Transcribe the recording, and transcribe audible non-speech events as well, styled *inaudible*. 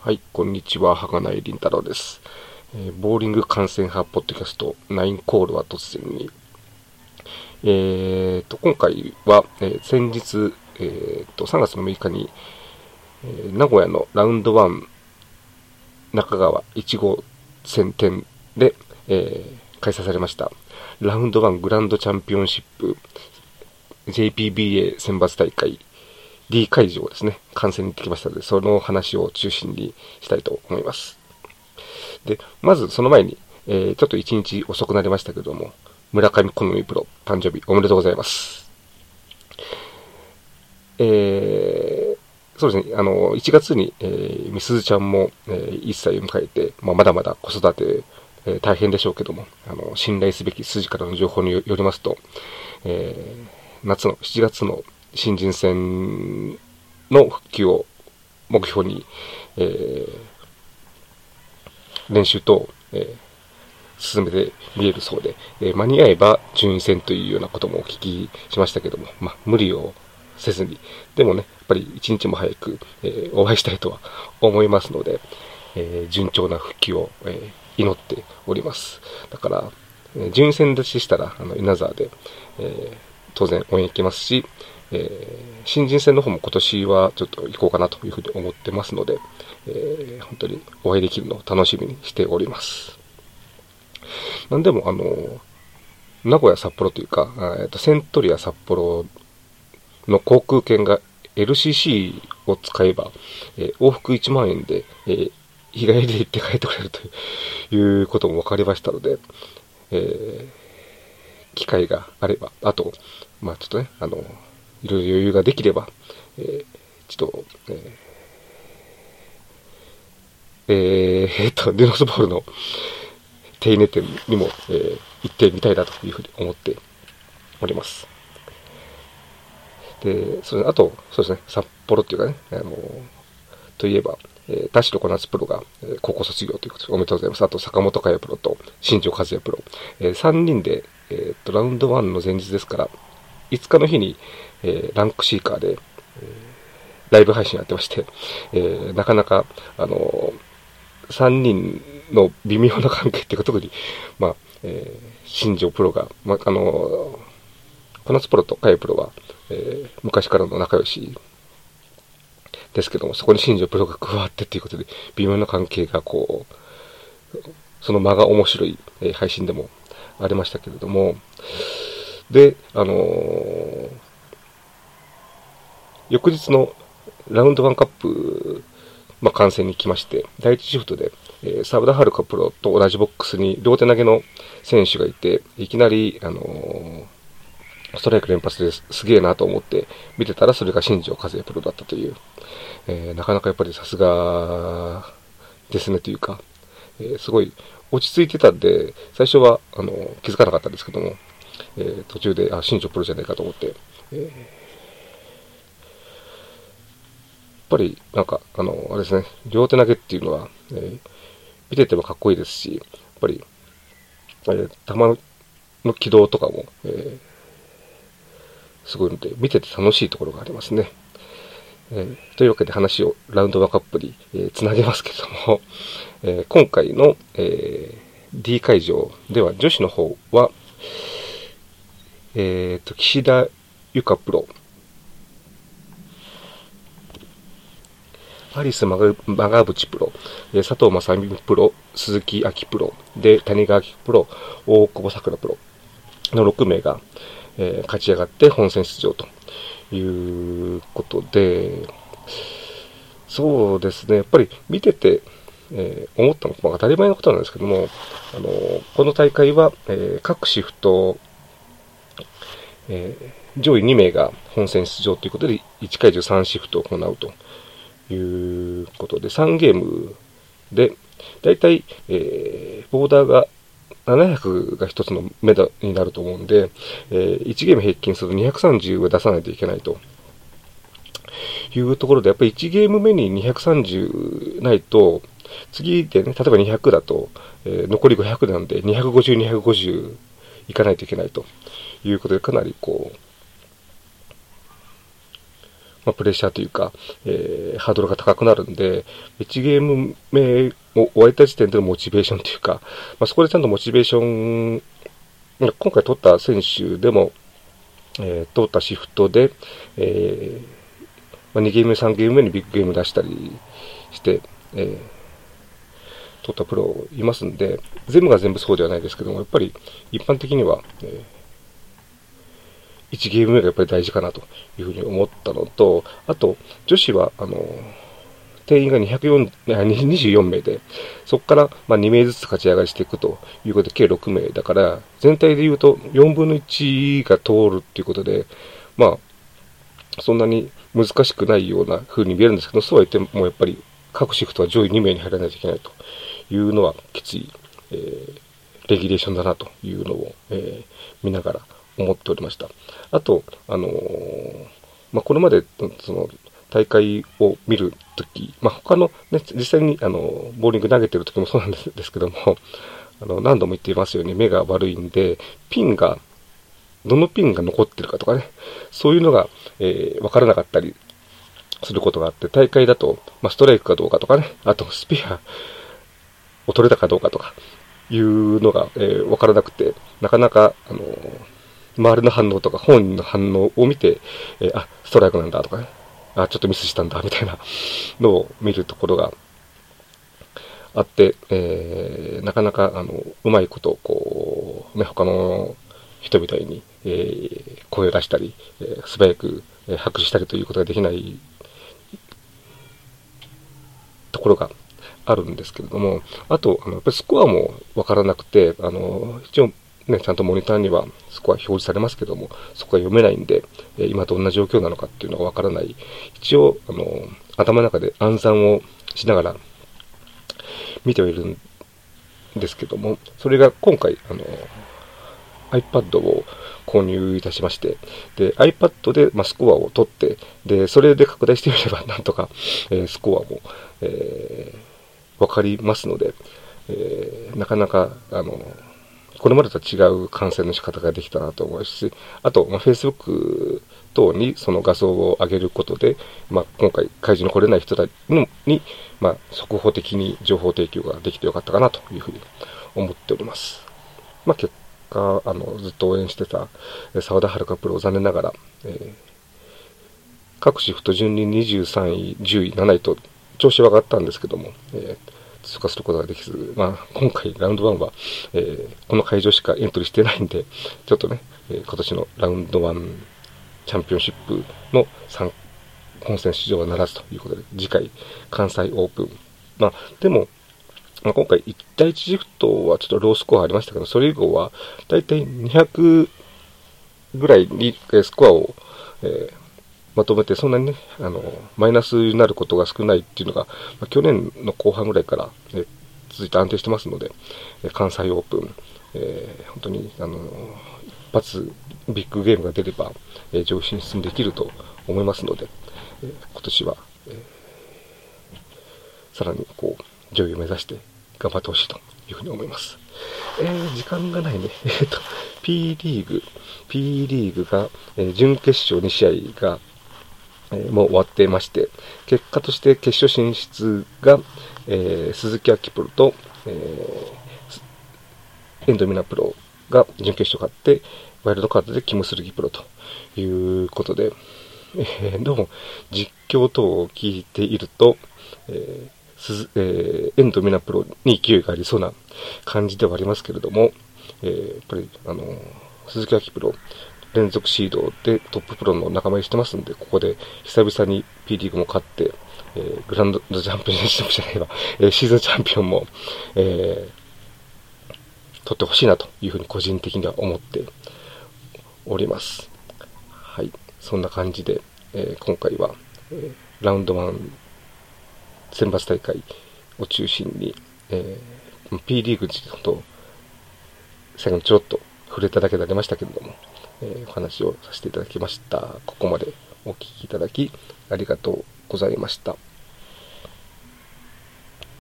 はい、こんにちは、はがないりんたろうです。えーボーリング観戦派ポッドキャスト、ナインコールは突然に。えーと、今回は、えー先日、えーと、3月の6日に、えー名古屋のラウンド1中川1号戦店で、えー開催されました、ラウンド1グランドチャンピオンシップ JPBA 選抜大会 D 会場ですね、観戦に行ってきましたので、その話を中心にしたいと思います。で、まずその前に、えーちょっと一日遅くなりましたけども、村上好みプロ誕生日おめでとうございます。えー、そうですね、あの、1月に、えー、みすずちゃんも、えー1歳を迎えて、まあ、まだまだ子育て、えー大変でしょうけども、あの、信頼すべき筋からの情報によよりますと、えー夏の7月の新人戦の復帰を目標に、えー練習と、えー進めて見えるそうで、えー間に合えば順位戦というようなこともお聞きしましたけども、まあ、無理をせずに、でもね、やっぱり一日も早く、えお会いしたいとは思いますので、え順調な復帰を、え祈っております。だから、え順位戦立ちしたら、あの、稲沢で、え当然応援行きますし、えー新人戦の方も今年はちょっと行こうかなというふうに思ってますので、えー本当にお会いできるのを楽しみにしております。なんでも、あの、名古屋札幌というか、えっと、セントリア札幌の航空券が LCC を使えば、えー往復1万円で、えー日帰りで行って帰ってくれるということも分かりましたので、えー機会があれば、あと、まあちょっとね、あの、いろいろ余裕ができれば、えーちょっと、えーえーえーっと、デノスボールの手稲店にも、えー行ってみたいなというふうに思っております。で、それあと、そうですね、札幌っていうかね、あの、といえば、えー田代小夏プロが、えー高校卒業ということでおめでとうございます。あと、坂本佳代プロと新庄和也プロ、え3人で、えーっと、ラウンド1の前日ですから、5日の日に、えーランクシーカーで、えーライブ配信やってまして、えーなかなか、あの3人の微妙な関係っていうか、特に、*laughs* まあ、えー新庄プロが、まあ、あの小夏プロとカイプロは、えー昔からの仲良しですけども、そこに新庄プロが加わってっていうことで、微妙な関係がこう、その間が面白い、え配信でもありましたけれども、で、あのー翌日のラウンドワンカップ、まあ、観戦に来まして、第一シフトで、えー、サブダハルカプロと同じボックスに両手投げの選手がいて、いきなり、あのーストライク連発ですすげえなと思って見てたら、それが新庄和也プロだったという、えーなかなかやっぱりさすがですねというか、えすごい落ち着いてたんで、最初はあの気づかなかったんですけども、えー途中で、あ、新庄プロじゃないかと思って、えーやっぱり、なんか、あの、あれですね、両手投げっていうのは、えー見ててもかっこいいですし、やっぱり、えー球の軌道とかも、えーすごいので、見てて楽しいところがありますね。えーというわけで話をラウンドワンカップに、えーつなげますけども、えー今回の、えー D 会場では女子の方は、えーと、岸田由香プロ、アリスマガマガブチプロ、佐藤正美プロ、鈴木明プロ、で、谷川明プロ、大久保桜プロ。の6名が、えー勝ち上がって本戦出場ということで、そうですね、やっぱり見てて、えー思ったのが、当たり前のことなんですけども、あのこの大会は、えー各シフト、えー上位2名が本戦出場ということで、1会場3シフトを行うということで、3ゲームで、だいたい、えーボーダーが700が一つの目処になると思うんで、えー1ゲーム平均すると230を出さないといけないというところで、やっぱり1ゲーム目に230ないと、次でね、例えば200だと、えー残り500なんで、250、250いかないといけないということで、かなりこう、まあ、プレッシャーというか、えー、ハードルが高くなるんで、1ゲーム目を終えた時点でのモチベーションというか、まあ、そこでちゃんとモチベーション、今回取った選手でも、えー、通ったシフトで、えー、まあ、2ゲーム目、3ゲーム目にビッグゲーム出したりして、えー、取ったプロいますんで、全部が全部そうではないですけども、やっぱり一般的には、えー、1ゲーム目がやっぱり大事かなというふうに思ったのと、あと、女子は、あの、定員が204 24名で、そこからま2名ずつ勝ち上がりしていくということで、計6名だから、全体で言うと4分の1が通るっていうことで、まあ、そんなに難しくないような風に見えるんですけど、そうは言ってもやっぱり各シフトは上位2名に入らないといけないというのはきつい、えー、レギュレーションだなというのを、えー、見ながら思っておりました。あと、あのー、まあ、これまで、その、大会を見るとき、まあ、他の、ね、実際に、あの、ボーリング投げてるときもそうなん *laughs* ですけども、あの、何度も言っていますように目が悪いんで、ピンが、どのピンが残ってるかとかね、そういうのが、えー、わからなかったりすることがあって、大会だと、まあ、ストライクかどうかとかね、あとスピアを取れたかどうかとか、いうのが、えー、わからなくて、なかなか、あのー、周りの反応とか本人の反応を見て、えー、あ、ストライクなんだとかね、あ、ちょっとミスしたんだ、みたいなのを見るところがあって、えー、なかなか、あの、うまいこと、こう、ね、他の人みたいに、えー、声を出したり、えー、素早く、えー、拍手したりということができないところがあるんですけれども、あと、あのやっぱりスコアもわからなくて、あの、一応、ね、ちゃんとモニターにはスコア表示されますけども、そこが読めないんで、え今どんな状況なのかっていうのがわからない。一応、あの、頭の中で暗算をしながら見てはいるんですけども、それが今回、あの、iPad を購入いたしまして、で、iPad で、まスコアを取って、で、それで拡大してみれば、なんとか、えー、スコアも、えー、わかりますので、えー、なかなか、あの、これまでとは違う感染の仕方ができたなと思いますし、あと、まあ、Facebook 等にその画像を上げることで、まあ、今回会場に来れない人たちに、まあ、速報的に情報提供ができてよかったかなというふうに思っております。まあ、結果、あの、ずっと応援してた沢田遥プロ、残念ながら、えー、各シフト順に23位、10位、7位と調子は上がったんですけども、えー通過することができず、まあ、今回ラウンド1は、えー、この会場しかエントリーしてないんで、ちょっとね、えー、今年のラウンド1チャンピオンシップの3本戦出場はならずということで、次回、関西オープン。まあ、でも、まあ、今回、1対1シフトはちょっとロースコアありましたけど、それ以降は、だいたい200ぐらいにスコアを、えー、まとめて、そんなにね、あの、マイナスになることが少ないっていうのが、まあ、去年の後半ぐらいから、え続いて安定してますので、え関西オープン、えー、本当に、あの、一発ビッグゲームが出れば、え上位進出できると思いますので、え今年は、えさらにこう、上位を目指して頑張ってほしいというふうに思います。えー、時間がないね。*laughs* えっ、と、P リーグ、P リーグが、えー、準決勝2試合が、えー、もう終わっていまして、結果として決勝進出が、えー、鈴木明プロと、えー、エンドミナプロが準決勝勝って、ワイルドカードでキム・スルギプロということで、えー、どうも実況等を聞いていると、えーえー、エンドミナプロに勢いがありそうな感じではありますけれども、えー、やっぱり、あの鈴木明プロ、連続シードでトッププロの仲間にしてますんで、ここで久々に P リーグも勝って、えー、グランドチャンピオンシップじゃないわ、えー、シーズンチャンピオンも、えー、取ってほしいなというふうに個人的には思っております。はい。そんな感じで、えー、今回は、えー、ラウンド1選抜大会を中心に、えー、P リーグについてと、最後にちょろっと触れただけでありましたけれども、え、お話をさせていただきました。ここまでお聞きいただきありがとうございました。